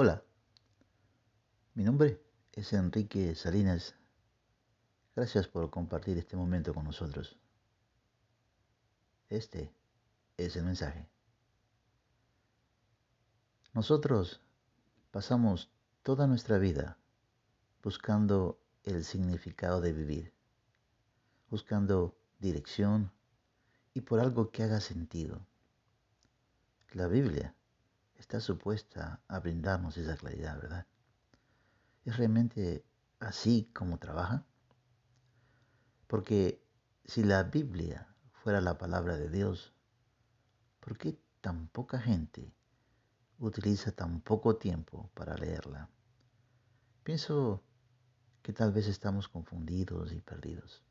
Hola, mi nombre es Enrique Salinas. Gracias por compartir este momento con nosotros. Este es el mensaje. Nosotros pasamos toda nuestra vida buscando el significado de vivir, buscando dirección y por algo que haga sentido. La Biblia está supuesta a brindarnos esa claridad, ¿verdad? ¿Es realmente así como trabaja? Porque si la Biblia fuera la palabra de Dios, ¿por qué tan poca gente utiliza tan poco tiempo para leerla? Pienso que tal vez estamos confundidos y perdidos.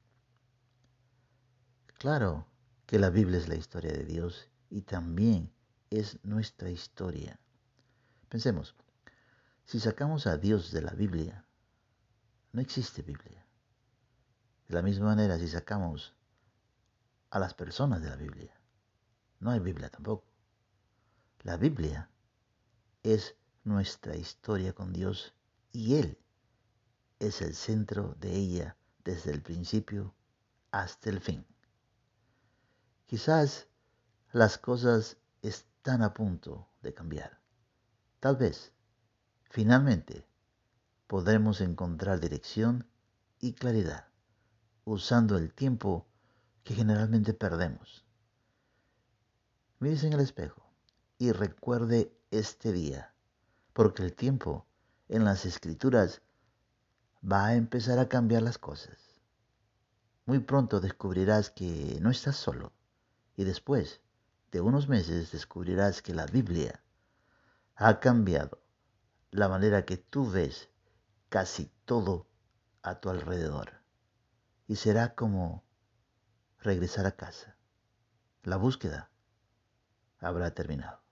Claro que la Biblia es la historia de Dios y también es nuestra historia. Pensemos, si sacamos a Dios de la Biblia, no existe Biblia. De la misma manera, si sacamos a las personas de la Biblia, no hay Biblia tampoco. La Biblia es nuestra historia con Dios y Él es el centro de ella desde el principio hasta el fin. Quizás las cosas están a punto de cambiar. Tal vez, finalmente, podremos encontrar dirección y claridad usando el tiempo que generalmente perdemos. Mírese en el espejo y recuerde este día, porque el tiempo en las escrituras va a empezar a cambiar las cosas. Muy pronto descubrirás que no estás solo y después de unos meses descubrirás que la Biblia ha cambiado la manera que tú ves casi todo a tu alrededor. Y será como regresar a casa. La búsqueda habrá terminado.